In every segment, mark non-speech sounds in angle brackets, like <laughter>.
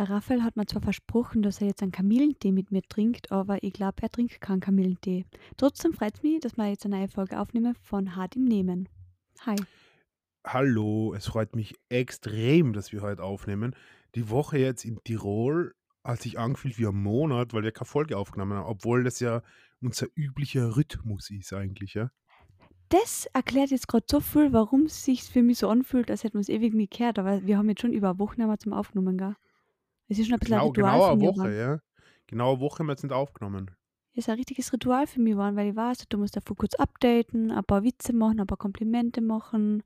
Der Raphael hat mir zwar versprochen, dass er jetzt einen Kamillentee mit mir trinkt, aber ich glaube, er trinkt keinen Kamillentee. Trotzdem freut es mich, dass wir jetzt eine neue Folge aufnehmen von Hart im Nehmen. Hi. Hallo, es freut mich extrem, dass wir heute aufnehmen. Die Woche jetzt in Tirol hat sich angefühlt wie ein Monat, weil wir keine Folge aufgenommen haben, obwohl das ja unser üblicher Rhythmus ist eigentlich, ja. Das erklärt jetzt gerade so viel, warum es sich für mich so anfühlt, als hätten wir es ewig nicht gehört. Aber wir haben jetzt schon über eine Woche nicht mehr zum Aufgenommen, gell? Es ist schon ein bisschen ein Genau, Ritual genau für eine mich Woche, ja. Genau eine Woche haben wir jetzt nicht aufgenommen. Es ist ein richtiges Ritual für mich geworden, weil ich weiß, du musst davor kurz updaten, ein paar Witze machen, ein paar Komplimente machen.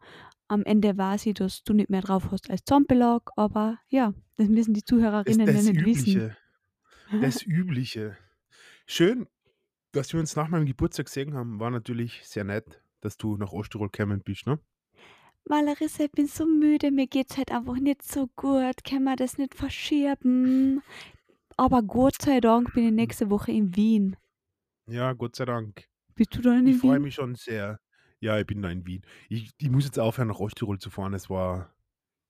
Am Ende weiß ich, dass du nicht mehr drauf hast als Zombielag, aber ja, das müssen die Das, Zuhörerinnen ja das nicht wissen. Übliche, das <laughs> Übliche. Schön, dass wir uns nach meinem Geburtstag gesehen haben, war natürlich sehr nett, dass du nach Osttirol gekommen bist, ne? Malerissa, ich bin so müde, mir geht's halt einfach nicht so gut. Können wir das nicht verschieben? Aber Gott sei Dank bin ich nächste Woche in Wien. Ja, Gott sei Dank. Bist du Ich in freue Wien? mich schon sehr. Ja, ich bin da in Wien. Ich, ich muss jetzt aufhören, nach Osttirol zu fahren. Es war,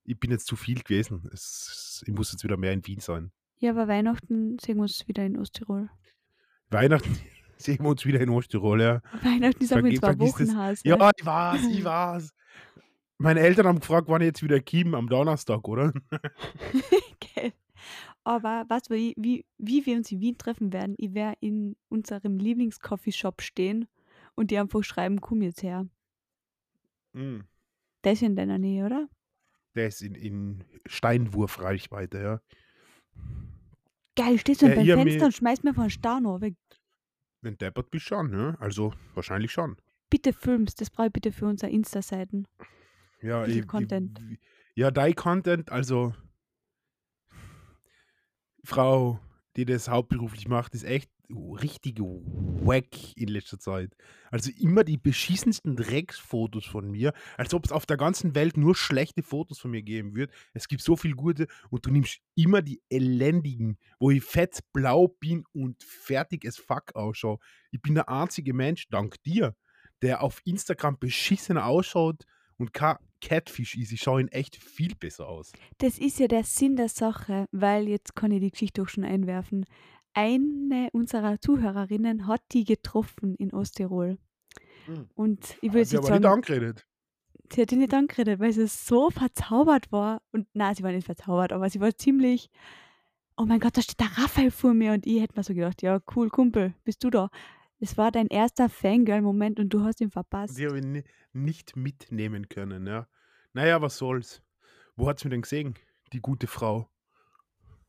ich bin jetzt zu viel gewesen. Es, ich muss jetzt wieder mehr in Wien sein. Ja, aber Weihnachten sehen wir uns wieder in Osttirol. Weihnachten <laughs> sehen wir uns wieder in Osttirol, ja. Weihnachten ist aber in zwei Wochen, das. Ja, ich weiß, ich weiß. <laughs> Meine Eltern haben gefragt, wann ich jetzt wieder Kim am Donnerstag, oder? <laughs> Gell. Aber weißt du, wie, wie, wir uns in Wien treffen werden? Ich werde in unserem Lieblings-Coffeeshop stehen und die einfach schreiben, komm jetzt her. Mm, Das ist in deiner Nähe, oder? Der ist in, in Steinwurfreichweite, ja. Geil, stehst du Äh, beim Fenster mir, und schmeißt mir von Stano weg. wenn deppert bist schon, ja. Also wahrscheinlich schon. Bitte filmst, das brauche ich bitte für unsere Insta-Seiten. Ja, Bisschen ich, ich, Content. ja, dein Content, also Frau, die das hauptberuflich macht, ist echt richtig wack in letzter Zeit. Also immer die beschissensten Drecksfotos von mir, als ob es auf der ganzen Welt nur schlechte Fotos von mir geben wird. Es gibt so viel gute und du nimmst immer die elendigen, wo ich fett blau bin und fertig as fuck ausschaue. Ich bin der einzige Mensch, dank dir, der auf Instagram beschissen ausschaut und kein Catfish ist. Ich schaue ihn echt viel besser aus. Das ist ja der Sinn der Sache, weil jetzt kann ich die Geschichte auch schon einwerfen. Eine unserer Zuhörerinnen hat die getroffen in Osttirol. Hm. Und ich würde Hat sie aber nicht sagen, angeredet. sie hat ihn nicht angeredet, weil sie so verzaubert war. Und nein, sie war nicht verzaubert, aber sie war ziemlich, oh mein Gott, da steht der Raphael vor mir. Und ich hätte mir so gedacht, ja, cool, Kumpel, bist du da? Es war dein erster Fangirl-Moment und du hast ihn verpasst. die habe ich ni- nicht mitnehmen können, ja. Naja, was soll's. Wo hat's mir denn gesehen, die gute Frau?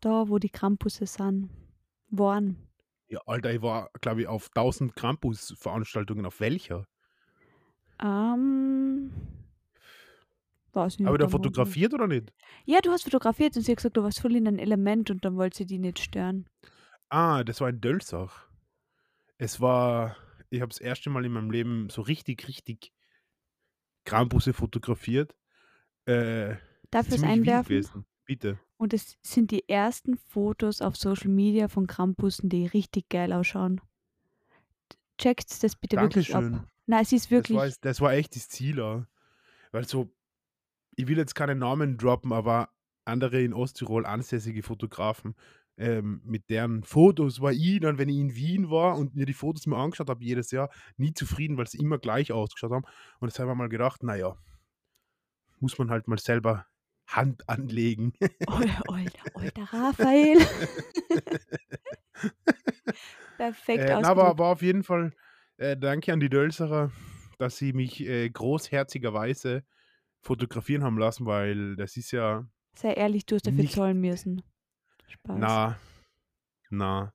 Da, wo die Krampusse sind. Waren. Ja, Alter, ich war, glaube ich, auf 1000 Campus-Veranstaltungen. Auf welcher? Ähm, weiß nicht, Habe ich da fotografiert oder nicht? Ja, du hast fotografiert und sie hat gesagt, du warst voll in ein Element und dann wollte sie die nicht stören. Ah, das war in Dölsach. Es war, ich habe das erste Mal in meinem Leben so richtig, richtig Krampusse fotografiert. Äh, Darf ich wild einwerfen? gewesen. Bitte. Und es sind die ersten Fotos auf Social Media von Krampussen, die richtig geil ausschauen. Checkt das bitte wirklich ab. Dankeschön. Nein, es ist Das war, wirklich. es- das war echt das Ziel. auch. Weil so, ich will jetzt keine Namen droppen, aber andere in Osttirol ansässige Fotografen, ähm, mit deren Fotos war ich dann, wenn ich in Wien war und mir die Fotos mir angeschaut habe, jedes Jahr, nie zufrieden, weil sie immer gleich ausgeschaut haben. Und jetzt habe ich mal gedacht, naja, muss man halt mal selber Hand anlegen. Alter, alter, alter Raphael. <laughs> Perfekt Äh, na, aber war auf jeden Fall äh, danke an die Dölserer, dass sie mich äh, großherzigerweise fotografieren haben lassen, weil das ist ja Sei ehrlich, du hast dafür nicht, zahlen müssen. Spaß. na, na,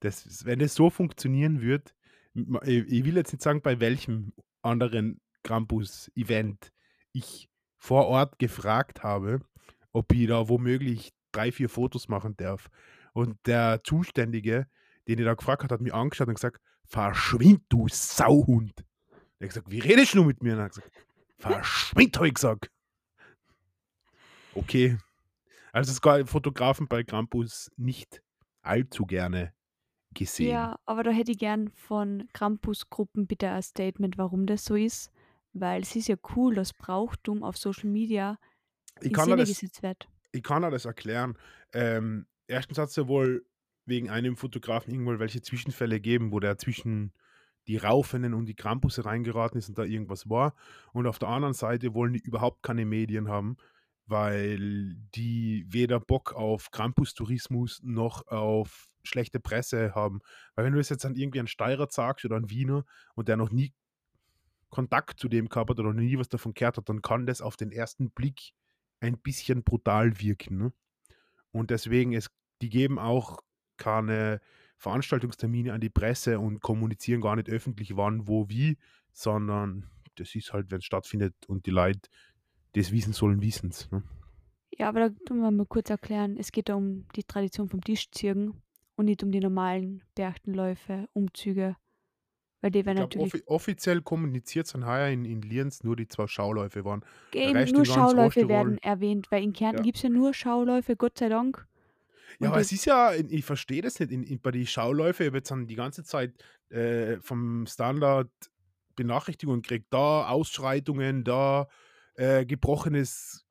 das, wenn das so funktionieren wird, ich will jetzt nicht sagen, bei welchem anderen Krampus-Event ich vor Ort gefragt habe, ob ich da womöglich drei, vier Fotos machen darf. Und der Zuständige, den ich da gefragt hat, hat mich angeschaut und gesagt, verschwind, du Sauhund. Er hat gesagt, wie redest du mit mir? Und er hat gesagt, verschwind, habe ich gesagt. Okay. Also es gab Fotografen bei Krampus nicht allzu gerne gesehen. Ja, aber da hätte ich gern von Krampus-Gruppen bitte ein Statement, warum das so ist. Weil es ist ja cool, dass Brauchtum auf Social Media Ich kann, Szene das, gesetzt wird. ich kann das erklären. Ähm, erstens hat es ja wohl wegen einem Fotografen irgendwo welche Zwischenfälle geben, wo der zwischen die Raufenden und die Krampusse reingeraten ist und da irgendwas war. Und auf der anderen Seite wollen die überhaupt keine Medien haben, weil die weder Bock auf Krampus-Tourismus noch auf schlechte Presse haben. Weil wenn du es jetzt an irgendwie einen Steirer sagst oder einen Wiener und der noch nie Kontakt zu dem gehabt hat oder noch nie was davon gehört hat, dann kann das auf den ersten Blick ein bisschen brutal wirken. Ne? Und deswegen, ist, die geben auch keine Veranstaltungstermine an die Presse und kommunizieren gar nicht öffentlich, wann, wo, wie, sondern das ist halt, wenn es stattfindet und die Leute das wissen sollen, wissen es. Ne? Ja, aber da tun wir mal kurz erklären. Es geht da um die Tradition vom Tischzirgen und nicht um die normalen Berchtenläufe, Umzüge. Weil die werden natürlich offi offiziell kommuniziert sind heuer in, in Lienz nur die zwei Schauläufe waren. Eben nur Schauläufe werden erwähnt, weil in Kärnten Ja. gibt es ja nur Schauläufe, Gott sei Dank. Ja, Und aber es ist ja, ich verstehe das nicht, in, in, bei den Schauläufen, ich habe jetzt dann die ganze Zeit äh, vom Standard Benachrichtigungen gekriegt, da Ausschreitungen, da äh, gebrochenes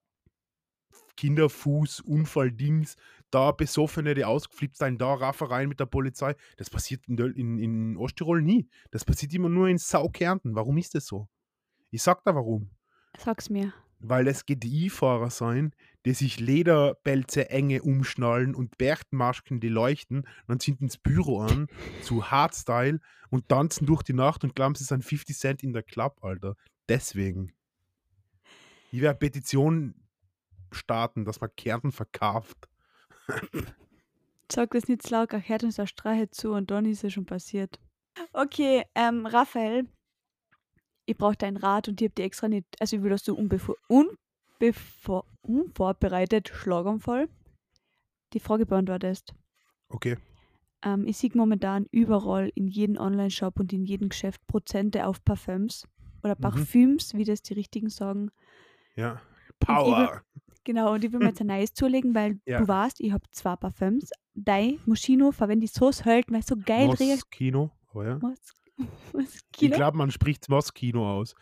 Kinderfuß, Unfalldings, da Besoffene, die ausgeflippt sein, da Raffereien mit der Polizei. Das passiert in, in, in Osttirol nie. Das passiert immer nur in Saukärnten. Warum ist das so? Ich sag da warum. Sag's mir. Weil es GDI-Fahrer sein, die sich Lederbälze enge umschnallen und Berchtmasken, die leuchten, dann sind ins Büro an, zu Hardstyle und tanzen durch die Nacht und glauben, sie sind 50 Cent in der Club, Alter. Deswegen. Ich werde Petition starten, dass man Kärnten verkauft. Sag das nicht zu laut, hört uns der Streiche zu und dann ist es schon passiert. Okay, ähm, Raphael, ich brauche deinen Rat und ich habe dir extra nicht, also ich will, dass du unbevor, unbevor, unvorbereitet, Schlaganfall, die Frage beantwortest. Okay. Ähm, ich sehe momentan überall in jedem Online-Shop und in jedem Geschäft Prozente auf Parfüms oder Mhm. Parfüms, wie das die richtigen sagen. Ja. Power. Genau, und ich will mir jetzt <laughs> ein neues zulegen, weil Ja. du weißt, ich habe zwei Parfüms. Dein Moschino verwende ich so selten, weil es so geil riecht. Moskino. Oh ja. Was? Was? <laughs> Ich glaube, man spricht Moskino aus.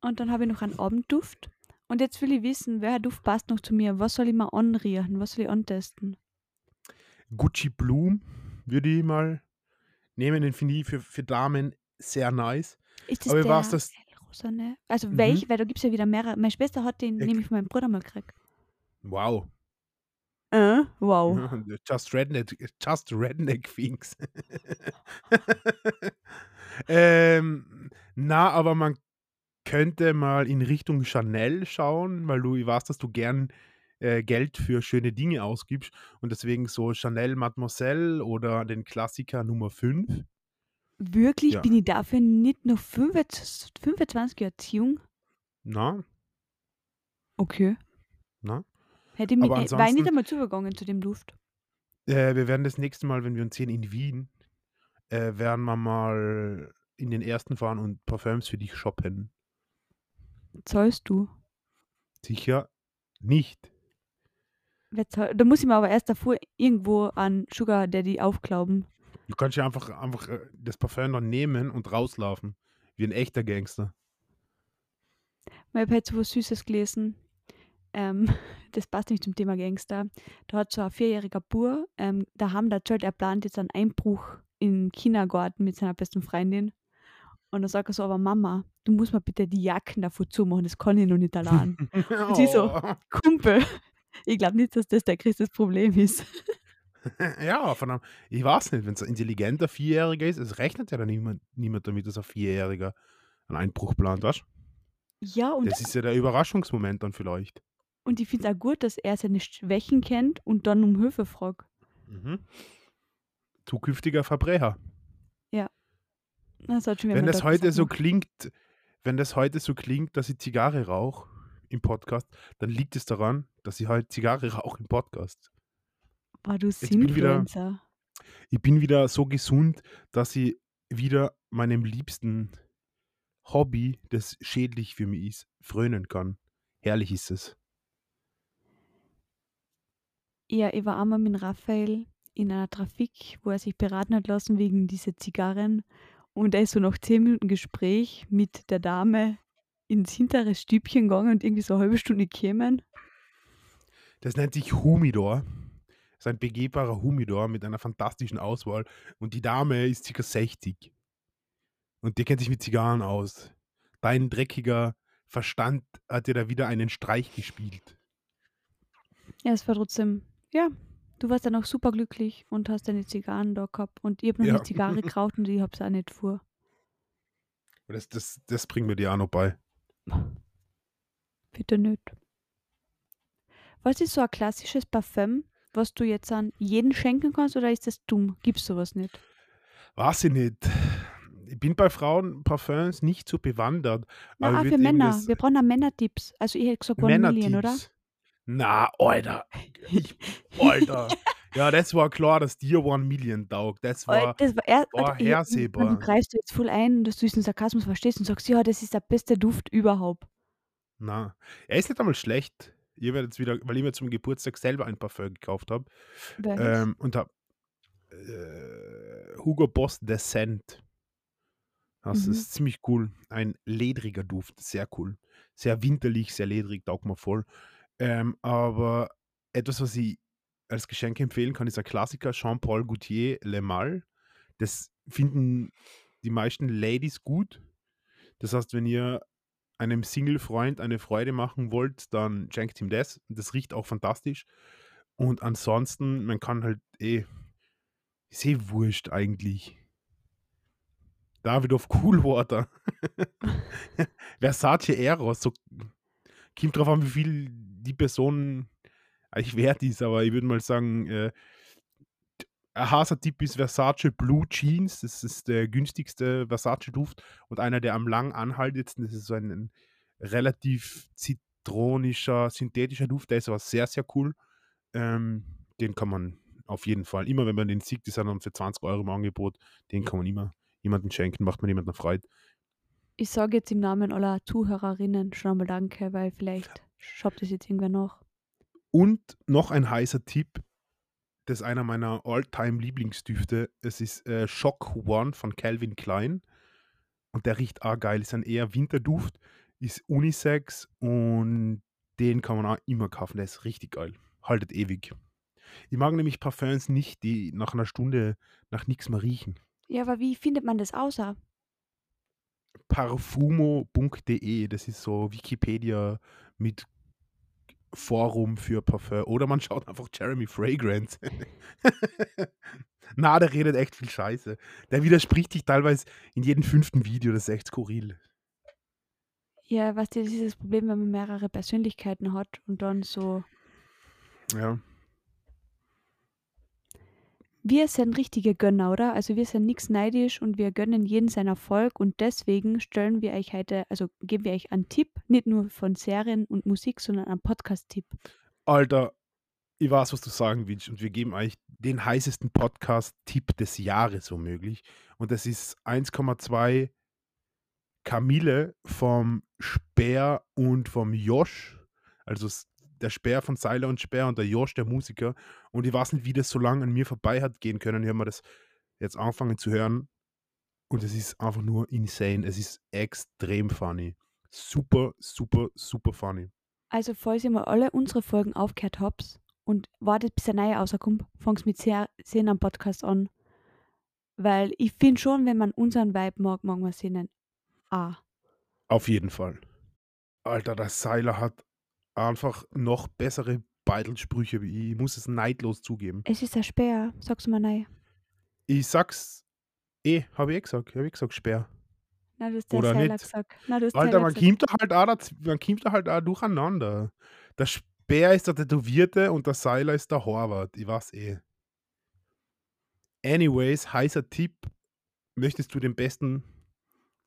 Und dann habe ich noch einen Abendduft. Und jetzt will ich wissen, welcher Duft passt noch zu mir? Was soll ich mal anriechen? Was soll ich antesten? Gucci Bloom würde ich mal nehmen. Den finde ich für, für Damen sehr nice. Ist das Aber der weiß, dass- hellrosane? Also Mhm. welch? Weil da gibt es ja wieder mehrere. Meine Schwester hat den Ich- nämlich von meinem Bruder mal gekriegt. Wow. Äh, wow. <laughs> Just Redneck, just Redneck Things. <laughs> ähm, na, aber man könnte mal in Richtung Chanel schauen, weil du, ich weiß, dass du gern äh, Geld für schöne Dinge ausgibst und deswegen so Chanel Mademoiselle oder den Klassiker Nummer 5. Wirklich Ja. bin ich dafür nicht noch 25 25 Jahre zu jung? Na, Okay. na. Hätte ich mich, äh, war ich nicht einmal zugegangen zu dem Duft. Äh, wir werden das nächste Mal, wenn wir uns sehen in Wien, äh, werden wir mal in den ersten fahren und Parfüms für dich shoppen. Zahlst du? Sicher nicht. Da muss ich mir aber erst davor irgendwo an Sugar Daddy aufglauben. Du kannst ja einfach, einfach äh, das Parfüm dann nehmen und rauslaufen. Wie ein echter Gangster. Ich habe heute so was Süßes gelesen. Ähm, <laughs> das passt nicht zum Thema Gangster. Da hat so ein vierjähriger Bur, ähm, da haben der erzählt, er plant jetzt einen Einbruch im Kindergarten mit seiner besten Freundin. Und dann sagt er so, aber Mama, du musst mir bitte die Jacken davor zumachen, das kann ich noch nicht allein. <laughs> sie so- Oh. Kumpel, <laughs> ich glaube nicht, dass das der Christus Problem ist. <laughs> ja, von einem, ich weiß nicht, wenn es ein intelligenter Vierjähriger ist, es rechnet ja dann niemand, niemand damit, dass ein Vierjähriger einen Einbruch plant, weißt Ja, und, Das ist ja der Überraschungsmoment dann vielleicht. und ich finde es auch gut, dass er seine Schwächen kennt und dann um Hilfe fragt. Mhm. Zukünftiger Verbrecher. Das hat schon Wenn das heute gesagt, so klingt, wenn das heute so klingt, dass ich Zigarre rauche im Podcast, dann liegt es daran, dass ich heute Zigarre rauche im Podcast. Boah, du bin ich wieder-. Ich bin wieder so gesund, dass ich wieder meinem liebsten Hobby, das schädlich für mich ist, frönen kann. Herrlich ist es. Ja, ich war einmal mit Raphael in einer Trafik, wo er sich beraten hat lassen wegen dieser Zigarren. Und er ist so nach zehn Minuten Gespräch mit der Dame ins hintere Stübchen gegangen und irgendwie so eine halbe Stunde gekommen. Das nennt sich Humidor. Das ist ein begehbarer Humidor mit einer fantastischen Auswahl. Und die Dame ist ca. 60. Und die kennt sich mit Zigarren aus. Dein dreckiger Verstand hat dir da wieder einen Streich gespielt. Ja, es war trotzdem, ja, du warst dann auch super glücklich und hast deine Zigarren da gehabt. Und ich habe noch Ja. eine Zigarre <laughs> geraucht und ich habe es auch nicht vor. Das, das, das bringen wir dir auch noch bei. Bitte nicht. Was ist so ein klassisches Parfüm, was du jetzt an jeden schenken kannst oder ist das dumm? Gibt's sowas nicht? Weiß ich nicht. Ich bin bei Frauenparfums nicht so bewandert. Na, aber ich für Männer. Wir brauchen auch Männertipps. Also ich hätte gesagt One Million, oder? Na, Alter. Alter. <laughs> ja, das war klar, dass dir One Million taugt. Das war. das war er, war hersehbar. Du greifst jetzt voll ein, dass du diesen Sarkasmus verstehst und sagst, ja, das ist der beste Duft überhaupt. Na, er ist nicht einmal schlecht. Ich werde jetzt wieder, weil ich mir zum Geburtstag selber ein Parfum gekauft habe ähm, und habe äh, Hugo Boss Descent. Das Mhm. ist ziemlich cool. Ein ledriger Duft, sehr cool. Sehr winterlich, sehr ledrig, taugt mir voll. Ähm, aber etwas, was ich als Geschenk empfehlen kann, ist ein Klassiker, Jean-Paul Gaultier Le Mal. Das finden die meisten Ladies gut. Das heißt, wenn ihr einem Single-Freund eine Freude machen wollt, dann schenkt ihm das. Das riecht auch fantastisch. Und ansonsten, man kann halt eh, ist eh wurscht eigentlich. David of Coolwater. <laughs> Versace Eros. So, kommt drauf an, wie viel die Person eigentlich wert ist, aber ich würde mal sagen, äh, ein heißer Tipp ist Versace Blue Jeans. Das ist der günstigste Versace-Duft und einer der am lang anhaltendsten. Das ist so ein, ein relativ zitronischer, synthetischer Duft. Der ist aber sehr, sehr cool. Ähm, den kann man auf jeden Fall, immer wenn man den sieht, ist er dann für 20 Euro im Angebot. Den kann man immer jemandem schenken, macht man jemandem Freude. Ich sage jetzt im Namen aller Zuhörerinnen schon einmal Danke, weil vielleicht schaut das jetzt irgendwer noch. Und noch ein heißer Tipp, das ist einer meiner All-Time-Lieblingsdüfte. Es ist äh, Shock One von Calvin Klein. Und der riecht auch geil. Ist ein eher Winterduft, ist Unisex und den kann man auch immer kaufen. Der ist richtig geil. Haltet ewig. Ich mag nämlich Parfums nicht, die nach einer Stunde nach nichts mehr riechen. Ja, aber wie findet man das außer? Parfumo.de, das ist so Wikipedia mit Forum für Parfum. Oder man schaut einfach Jeremy Fragrance. <laughs> Na, der redet echt viel Scheiße. Der widerspricht sich teilweise in jedem fünften Video, das ist echt skurril. Ja, was ist das Problem, wenn man mehrere Persönlichkeiten hat und dann so. Ja. Wir sind richtige Gönner, oder? Also wir sind nichts neidisch und wir gönnen jeden seinen Erfolg und deswegen stellen wir euch heute, also geben wir euch einen Tipp, nicht nur von Serien und Musik, sondern einen Podcast-Tipp. Alter, ich weiß, was du sagen willst. Und wir geben eigentlich den heißesten Podcast-Tipp des Jahres womöglich. Und das ist 1,2 Kamille vom Speer und vom Josh. Also der Speer von Seiler und Speer und der Josh, der Musiker. Und ich weiß nicht, wie das so lange an mir vorbei hat gehen können. Ich habe mir das jetzt angefangen zu hören. Und es ist einfach nur insane. Es ist extrem funny. Super, super, super funny. Also falls ihr mal alle unsere Folgen aufgehört habt und wartet, bis eine neue rauskommt, fangt mit Ser- Serien am Podcast an. Weil ich finde schon, wenn man unseren Vibe mag, mag man Serien ah. Auf jeden Fall. Alter, der Seiler hat einfach noch bessere Beitelsprüche wie ich. Ich muss es neidlos zugeben. Es ist ein Speer, sagst du mal nein. Ich sag's eh, habe ich eh gesagt. Habe ich gesagt, Speer. Na, du hast der Oder Seiler nicht. gesagt. Na, du hast Alter, man kommt halt auch, man kommt da halt auch durcheinander. Der Speer ist der Tätowierte und der Seiler ist der Horvath. Ich weiß eh. Anyways, heißer Tipp. Möchtest du den besten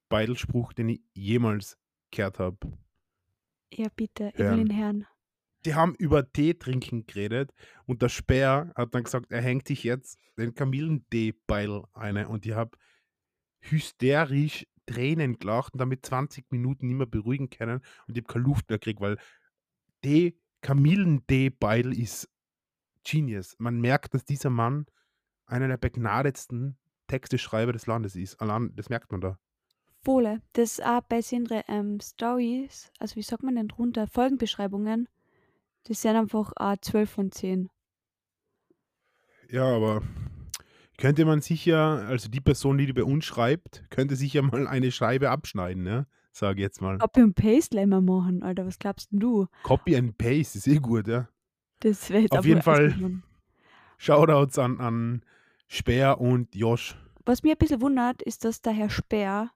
Beitelspruch, den ich jemals gehört habe? Ja, bitte, ich Hören. will ihn hören. die haben über Tee trinken geredet und der Speer hat dann gesagt, er hängt sich jetzt den Kamillentee-Beil eine und ich habe hysterisch Tränen gelacht und damit 20 Minuten nicht mehr beruhigen können und ich habe keine Luft mehr gekriegt, weil Tee, Kamillentee-Beil ist Genius. Man merkt, dass dieser Mann einer der begnadetsten Texteschreiber des Landes ist. Allein, das merkt man da. Wohle, das auch bei seinen ähm, Stories, also wie sagt man denn drunter, Folgenbeschreibungen, Das sind einfach auch 12 von 10. Ja, aber könnte man sicher, also die Person, die bei uns schreibt, könnte sicher <laughs> mal eine Scheibe abschneiden, ne? Sag jetzt mal. Copy und Paste mal machen, Alter. Was glaubst denn du? Copy and Paste ist eh gut, ja. Das wäre Auf jeden Fall. Shoutouts an, an Speer und Josh. Was mir ein bisschen wundert, ist, dass der Herr Speer,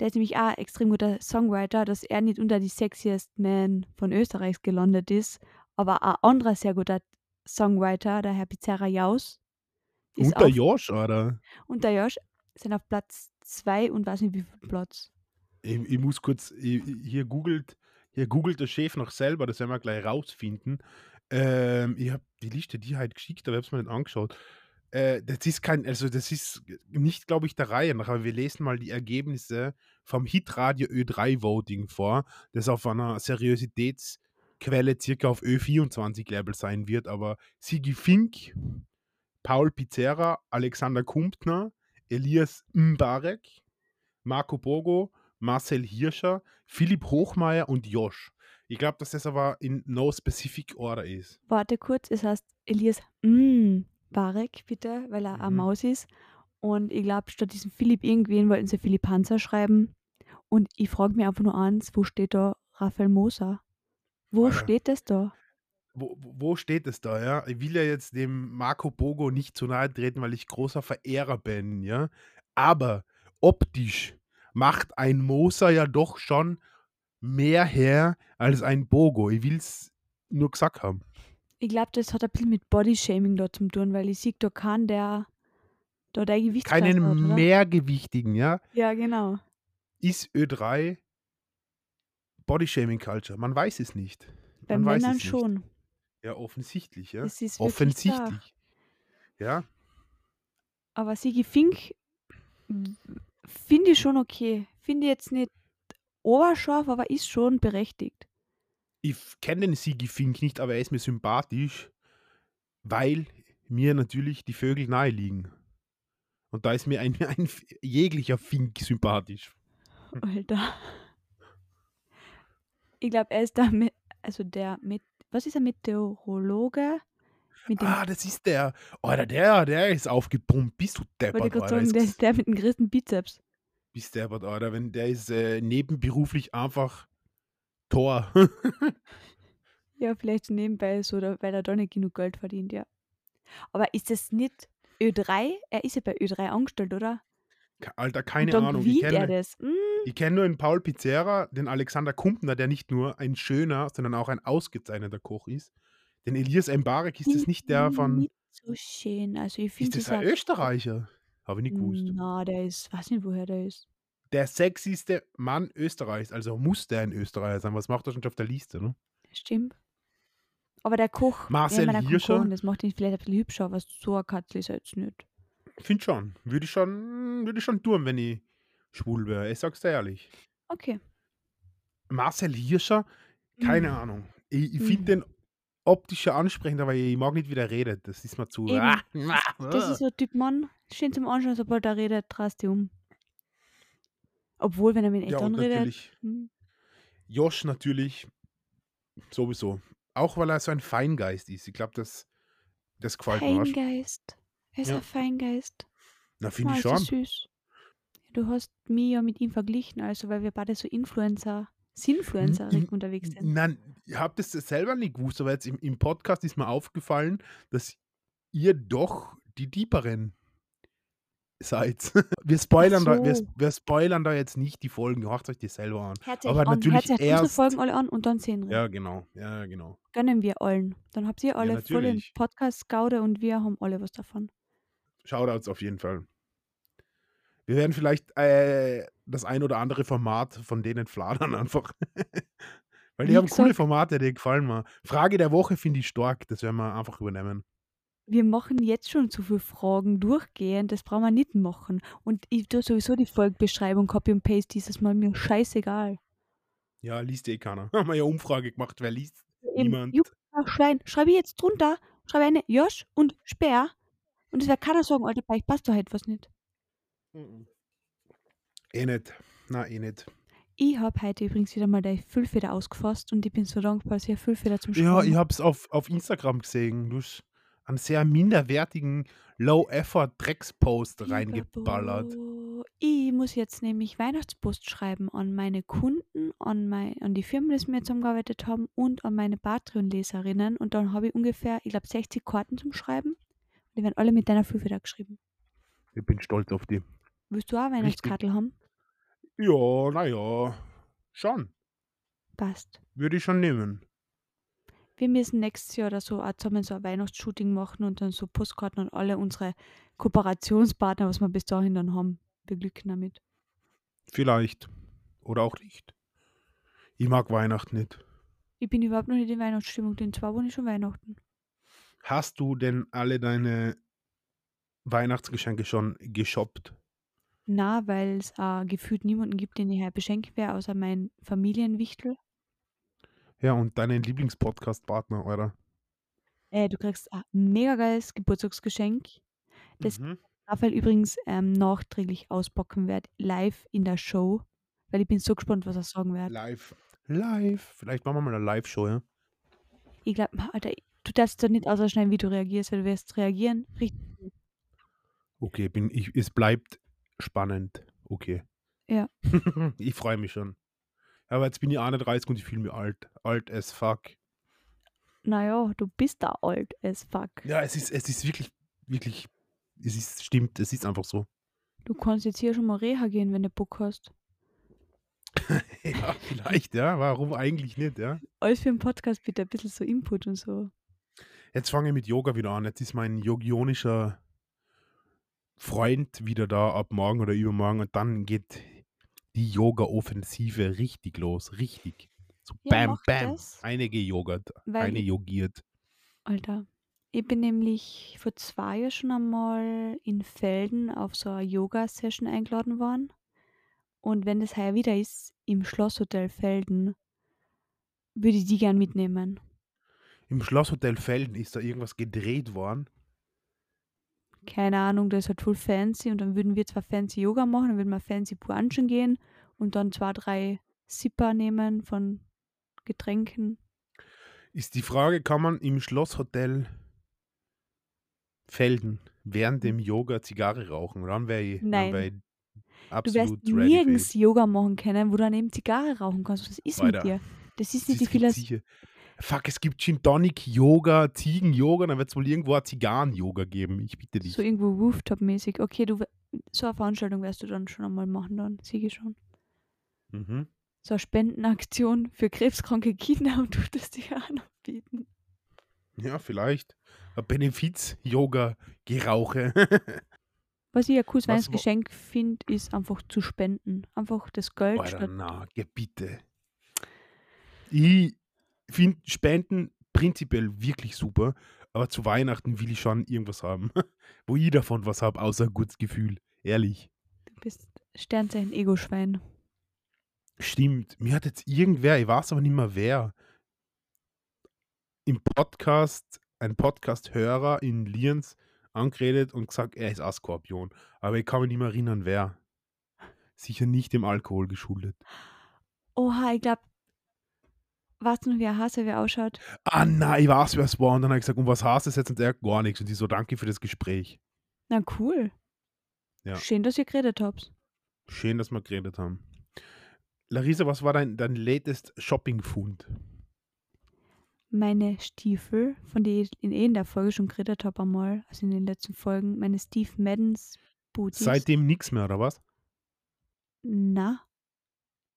der ist nämlich auch ein extrem guter Songwriter, dass er nicht unter die Sexiest Man von Österreichs gelandet ist, aber ein anderer sehr guter Songwriter, der Herr Pizarra Jaus, ist Und der auf, Josh, oder? und der Josh sind auf Platz 2 und weiß nicht wie viel Platz. Ich, ich muss kurz, ich, hier googelt, hier googelt der Chef noch selber, das werden wir gleich rausfinden. Ähm, ich habe die Liste, die halt geschickt, aber ich habe es mir nicht angeschaut. Äh, das ist kein, also das ist nicht, glaube ich, der Reihe nach, aber wir lesen mal die Ergebnisse vom Hitradio Ö3 Voting vor, das auf einer Seriositätsquelle circa auf Ö24 Level sein wird, aber Sigi Fink, Paul Pizzerra, Alexander Kumptner, Elias Mbarek, Marco Bogo, Marcel Hirscher, Philipp Hochmeier und Josh. Ich glaube, dass das aber in no specific order ist. Warte kurz, es heißt Elias mm, Barek, bitte, weil er eine Mhm. Maus ist. Und ich glaube, statt diesem Philipp irgendwen wollten sie Philipp Hanser schreiben. Und ich frage mich einfach nur eins, wo steht da Raphael Moser? Wo Alter. steht das da? Wo, wo steht es da, ja? Ich will ja jetzt dem Marco Bogo nicht zu nahe treten, weil ich großer Verehrer bin, ja? Aber optisch macht ein Moser ja doch schon mehr her als ein Bogo. Ich will es nur gesagt haben. Ich glaube, das hat ein bisschen mit Bodyshaming da zu tun, weil ich sehe da keinen, der da der Gewichtsklasse Keinen hat, oder? mehrgewichtigen, ja? Ja, genau. Ist Ö3 Bodyshaming Culture? Man weiß es nicht. Bei Man Männern es nicht. schon. Ja, offensichtlich, ja. Das ist wirklich da. Offensichtlich. Ja, Aber Sigi Fink finde ich schon okay. Finde ich jetzt nicht oberscharf, aber ist schon berechtigt. Ich kenne den Sigi Fink nicht, aber er ist mir sympathisch, weil mir natürlich die Vögel nahe liegen. Und da ist mir ein, <laughs> ein jeglicher Fink sympathisch. Alter. Ich glaube, er ist da mit, also der mit, was ist er, Meteorologe? Mit dem, Ah, das ist der. Alter, der, der ist aufgepumpt. Bist du wollte deppert, gerade Alter. sagen, der, Ist, der mit dem größten Bizeps. bist deppert, Alter. Wenn der ist äh, nebenberuflich einfach Tor. Ja, vielleicht nebenbei so, weil er da nicht genug Geld verdient, ja. Aber ist das nicht Ö3? Er ist ja bei Ö3 angestellt, oder? Alter, keine Ahnung. Ich er kenne das. Mm, ich kenn nur den Paul Pizzerra, den Alexander Kumpner, der nicht nur ein schöner, sondern auch ein ausgezeichneter Koch ist. Den Elias Mbarek, ist das Nicht- der von. Nicht so schön. Also ich Ist das ein Österreicher? Habe ich nicht gewusst. Na, der ist, weiß nicht, woher der ist. Der sexyste Mann Österreichs, also muss der ein Österreicher sein. Was macht er schon auf der Liste, ne? Stimmt. Aber der Koch, Marcel kann Hirscher? kochen, das macht ihn vielleicht ein bisschen hübscher, aber so ein Katzel ist jetzt nicht. Find schon. Würde ich schon, würde ich schon tun, wenn ich schwul wäre. Ich sag's dir ehrlich. Okay. Marcel Hirscher, keine Mm. Ahnung. Ich, ich Mhm. finde den optisch ja ansprechend, aber ich mag nicht, wie der redet. Das ist mir zu. Eben. Ah, <laughs> Das ist so ein Typ Mann, schön zum Anschauen, sobald er redet, drast du um. Obwohl, wenn er mit ja, und Eltern redet. natürlich. hm, Josh natürlich sowieso. Auch weil er so ein Feingeist ist. Ich glaube, das, das gefällt? Feingeist. Er ist Ja. ein Feingeist. Na, finde ich schon. süß. Du hast mich ja mit ihm verglichen, also weil wir beide so Influencer, Sinfluencer unterwegs sind. Nein, ich habe das selber nicht gewusst, aber jetzt im, im Podcast ist mir aufgefallen, dass ihr doch die Dieperen seid. <laughs> Wir spoilern, da, wir, so. wir spoilern da jetzt nicht die Folgen, hört euch die selber an. Hört euch aber an, natürlich hört euch unsere erst- Folgen alle an und dann sehen wir. Ja, genau. Ja, genau. Gönnen wir allen. Dann habt ihr alle voll den natürlich. Podcast-Gaude und wir haben alle was davon. Shoutouts auf jeden Fall. Wir werden vielleicht äh, das ein oder andere Format von denen fladern einfach. <laughs> Weil die Wie haben coole gesagt- Formate, die gefallen mir. Frage der Woche finde ich stark, das werden wir einfach übernehmen. Wir machen jetzt schon zu viele Fragen durchgehend, das brauchen wir nicht machen. Und ich tue sowieso die Folgenbeschreibung Copy und Paste dieses Mal mir scheißegal. Ja, liest eh keiner. <laughs> Haben wir ja Umfrage gemacht, wer liest? Eben, Niemand. Jupp, ach, Schwein, schreibe ich jetzt drunter, schreibe eine Josh und Speer. Und es wird keiner sagen, Alter, bei euch passt da halt was nicht. Eh nicht. Na, eh nicht. Ich habe heute übrigens wieder mal deine Füllfeder ausgefasst und ich bin so dankbar, dass ich eine Füllfeder zum Ja, Schreiben ich habe. habe es auf, auf Instagram gesehen. Du hast einen sehr minderwertigen Low-Effort-Dreckspost reingeballert. Ich muss jetzt nämlich Weihnachtspost schreiben an meine Kunden, an, mein, an die Firmen, die mir zusammengearbeitet haben und an meine Patreon-Leserinnen. Und dann habe ich ungefähr, ich glaube, 60 Karten zum Schreiben. Die werden alle mit deiner Füllfeder geschrieben. Ich bin stolz auf die. Willst du auch eine Weihnachtskartel haben? Ja, naja, schon. Passt. Würde ich schon nehmen. Wir müssen nächstes Jahr oder so auch zusammen so ein Weihnachtsshooting machen und dann so Postkarten an alle unsere Kooperationspartner, was wir bis dahin dann haben, beglücken damit. Vielleicht. Oder auch nicht. Ich mag Weihnachten nicht. Ich bin überhaupt noch nicht in Weihnachtsstimmung, denn zwar wohne ich schon Weihnachten. Hast du denn alle deine Weihnachtsgeschenke schon geshoppt? Na, weil es äh, gefühlt niemanden gibt, den ich hier beschenken werde, außer mein Familienwichtel. Ja, und deinen Lieblingspodcast-Partner, oder? Äh, du kriegst ein mega geiles Geburtstagsgeschenk, das Mhm. Raphael übrigens ähm, nachträglich auspacken wird, live in der Show, weil ich bin so gespannt, was er sagen wird. Live. Live. Vielleicht machen wir mal eine Live-Show, ja? Ich glaube, Alter, du darfst doch nicht ausschneiden, wie du reagierst, weil du wirst reagieren. Richtig. Okay, bin ich, es bleibt spannend. Okay. Ja. <laughs> ich freue mich schon. Aber jetzt bin ich 31 und ich fühle mich alt. Alt as fuck. Naja, du bist da alt as fuck. Ja, es ist, es ist wirklich, wirklich, es ist, stimmt, es ist einfach so. Du kannst jetzt hier schon mal Reha gehen, wenn du Bock hast. <laughs> ja, vielleicht, ja. Warum eigentlich nicht, ja? Alles für den Podcast bitte, ein bisschen so Input und so. Jetzt fange ich mit Yoga wieder an. Jetzt ist mein yogionischer Freund wieder da ab morgen oder übermorgen und dann geht die Yoga-Offensive richtig los. Richtig. So Ja, bam, bam. das, Eine gejogert, eine ich, yogiert. Alter, ich bin nämlich vor zwei Jahren schon einmal in Felden auf so eine Yoga-Session eingeladen worden. Und wenn das heuer wieder ist, im Schlosshotel Felden, würde ich die gern mitnehmen. Im Schlosshotel Felden ist da irgendwas gedreht worden. Keine Ahnung, das ist halt voll fancy und dann würden wir zwar fancy Yoga machen, dann würden wir fancy Brunchen gehen und dann zwei, drei Sipper nehmen von Getränken. Ist die Frage, kann man im Schlosshotel Felden während dem Yoga Zigarre rauchen? Dann wäre ich, dann wär Nein, ich du absolut wirst ready für nirgends. Yoga machen können, wo du neben Zigarre rauchen kannst. Was ist mit Weiter. dir? Das ist nicht die ist gibt Philos sicher. Fuck, es gibt Gin Tonic Yoga, Ziegen Yoga, dann wird es wohl irgendwo ein Zigarren Yoga geben. Ich bitte so dich. irgendwo Rooftop-mäßig. Okay, du, so eine Veranstaltung wirst du dann schon einmal machen, dann sehe ich schon. Mhm. So eine Spendenaktion für krebskranke Kinder und du das dir anbieten. Ja, vielleicht. Benefiz-Yoga-Gerauche. <laughs> Was ich ein cooles. Weihnachtsgeschenk finde, ist einfach zu spenden. Einfach das Geld Alter, na, geh bitte. Ich finde Spenden prinzipiell wirklich super, aber zu Weihnachten will ich schon irgendwas haben, <laughs> wo ich davon was habe, außer gutes Gefühl. Ehrlich. Du bist Sternzeichen Ego-Schwein. Stimmt. Mir hat jetzt irgendwer, ich weiß aber nicht mehr wer, im Podcast, ein Podcast-Hörer in Lienz angeredet und gesagt, er ist ein Skorpion. Aber ich kann mich nicht mehr erinnern, wer. Sicher nicht dem Alkohol geschuldet. Oha, ich glaube, weißt du noch, wie ein Hase wie ausschaut? Ah nein, ich weiß, wer es war. Und dann habe ich gesagt, und was das jetzt? Und er gar nichts. Und ich so, danke für das Gespräch. Na cool. Ja. Schön, dass ihr geredet habt. Schön, dass wir geredet haben. Larissa, was war dein, dein latest Shopping-Fund? Meine Stiefel, von denen ich in eh in der Folge schon geredet habe einmal, also in den letzten Folgen, meine Steve Maddens Booties. Seitdem nichts mehr, oder was? Na,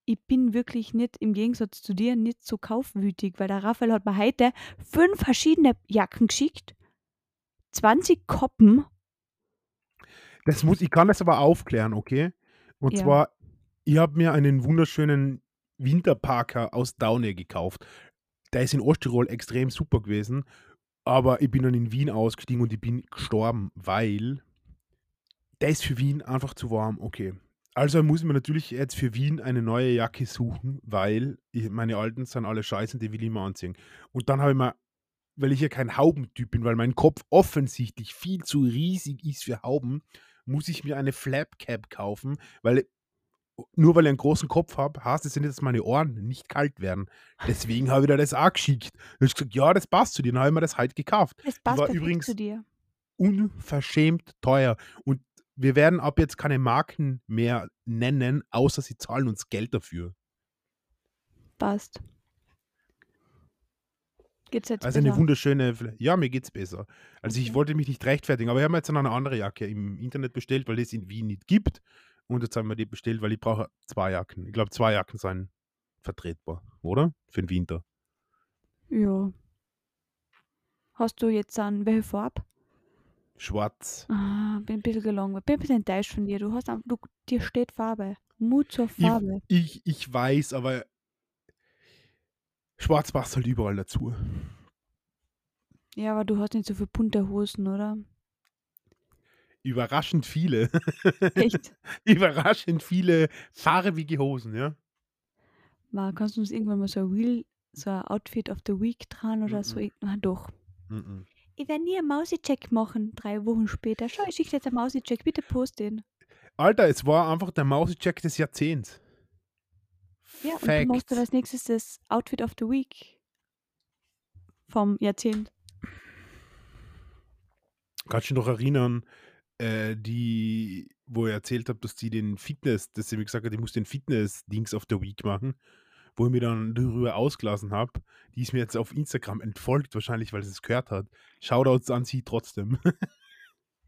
ich bin wirklich nicht, im Gegensatz zu dir, nicht so kaufwütig, weil der Raphael hat mir heute fünf verschiedene Jacken geschickt, 20 Koppen. Das muss, ich kann das aber aufklären, okay? Und Ja. zwar, ich habe mir einen wunderschönen Winterparker aus Daune gekauft. Der ist in Osttirol extrem super gewesen, aber ich bin dann in Wien ausgestiegen und ich bin gestorben, weil der ist für Wien einfach zu warm, okay. Also muss ich mir natürlich jetzt für Wien eine neue Jacke suchen, weil ich, meine alten sind alle scheiße und die will ich immer anziehen. Und dann habe ich mir, weil ich ja kein Haubentyp bin, weil mein Kopf offensichtlich viel zu riesig ist für Hauben, muss ich mir eine Flapcap kaufen, weil nur weil ich einen großen Kopf habe, heißt es ja nicht, dass meine Ohren nicht kalt werden. Deswegen habe ich dir das auch geschickt. Dann habe ich gesagt, ja, das passt zu dir. Dann habe ich mir das halt gekauft. Die passt war übrigens zu dir. unverschämt teuer. Und wir werden ab jetzt keine Marken mehr nennen, außer sie zahlen uns Geld dafür. Passt. Geht's jetzt Also eine besser? wunderschöne, Fl- ja, mir geht's besser. Also ich Okay. wollte mich nicht rechtfertigen, aber ich habe mir jetzt noch eine andere Jacke im Internet bestellt, weil es in Wien nicht gibt. Und jetzt haben wir die bestellt, weil ich brauche zwei Jacken. Ich glaube, zwei Jacken sind vertretbar, oder? Für den Winter. Ja. Hast du jetzt an welche Farbe? Schwarz. Ah, bin ein bisschen gelangweilt. Bin ein bisschen enttäuscht von dir. Du hast einfach, du, dir steht Farbe. Mut zur Ich, Farbe. ich, ich weiß, aber schwarz passt halt überall dazu. Ja, aber du hast nicht so viele bunte Hosen, oder? Überraschend viele. Echt? <laughs> Überraschend viele farbige Hosen, ja? Mal, kannst du uns irgendwann mal so ein Wheel, so ein Outfit of the Week dran oder so? Mhm. Ah, doch. Mhm. Ich werde nie einen Mausi-Check machen, drei Wochen später. Schau, ich schicke jetzt einen Mausi-Check. Bitte post den. Alter, es war einfach der Mausecheck des Jahrzehnts. Ja, und du machst dann Fact. als nächstes das Outfit of the Week vom Jahrzehnt. Kannst du dich noch erinnern, äh, die, wo ich erzählt habe, dass die den Fitness, dass sie mir gesagt hat, ich muss den Fitness-Dings auf der Week machen, wo ich mir dann darüber ausgelassen habe. Die ist mir jetzt auf Instagram entfolgt, wahrscheinlich, weil sie es gehört hat. Shoutouts an sie trotzdem. <laughs>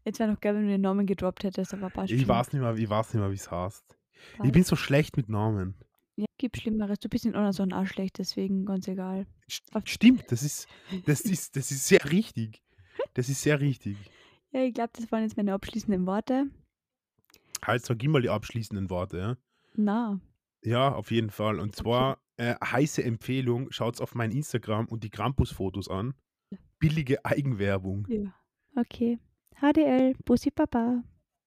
Jetzt wäre noch geil, wenn du den Namen gedroppt hättest, aber passt ich weiß nicht mehr, ich weiß nicht mehr, wie es heißt. Ich Passt. bin so schlecht mit Namen. Ja, gibt Schlimmeres. Du bist in einer so ein Arschlecht, deswegen ganz egal. Stimmt, das ist, das ist, das ist sehr richtig. Das ist sehr richtig. <laughs> Ja, ich glaube, das waren jetzt meine abschließenden Worte. Halt, sag immer die abschließenden Worte, ja. Na, Ja, auf jeden Fall. Und zwar äh, heiße Empfehlung, schaut's auf mein Instagram und die Krampus-Fotos an. Billige Eigenwerbung. ja. Okay. HDL, Bussi Papa.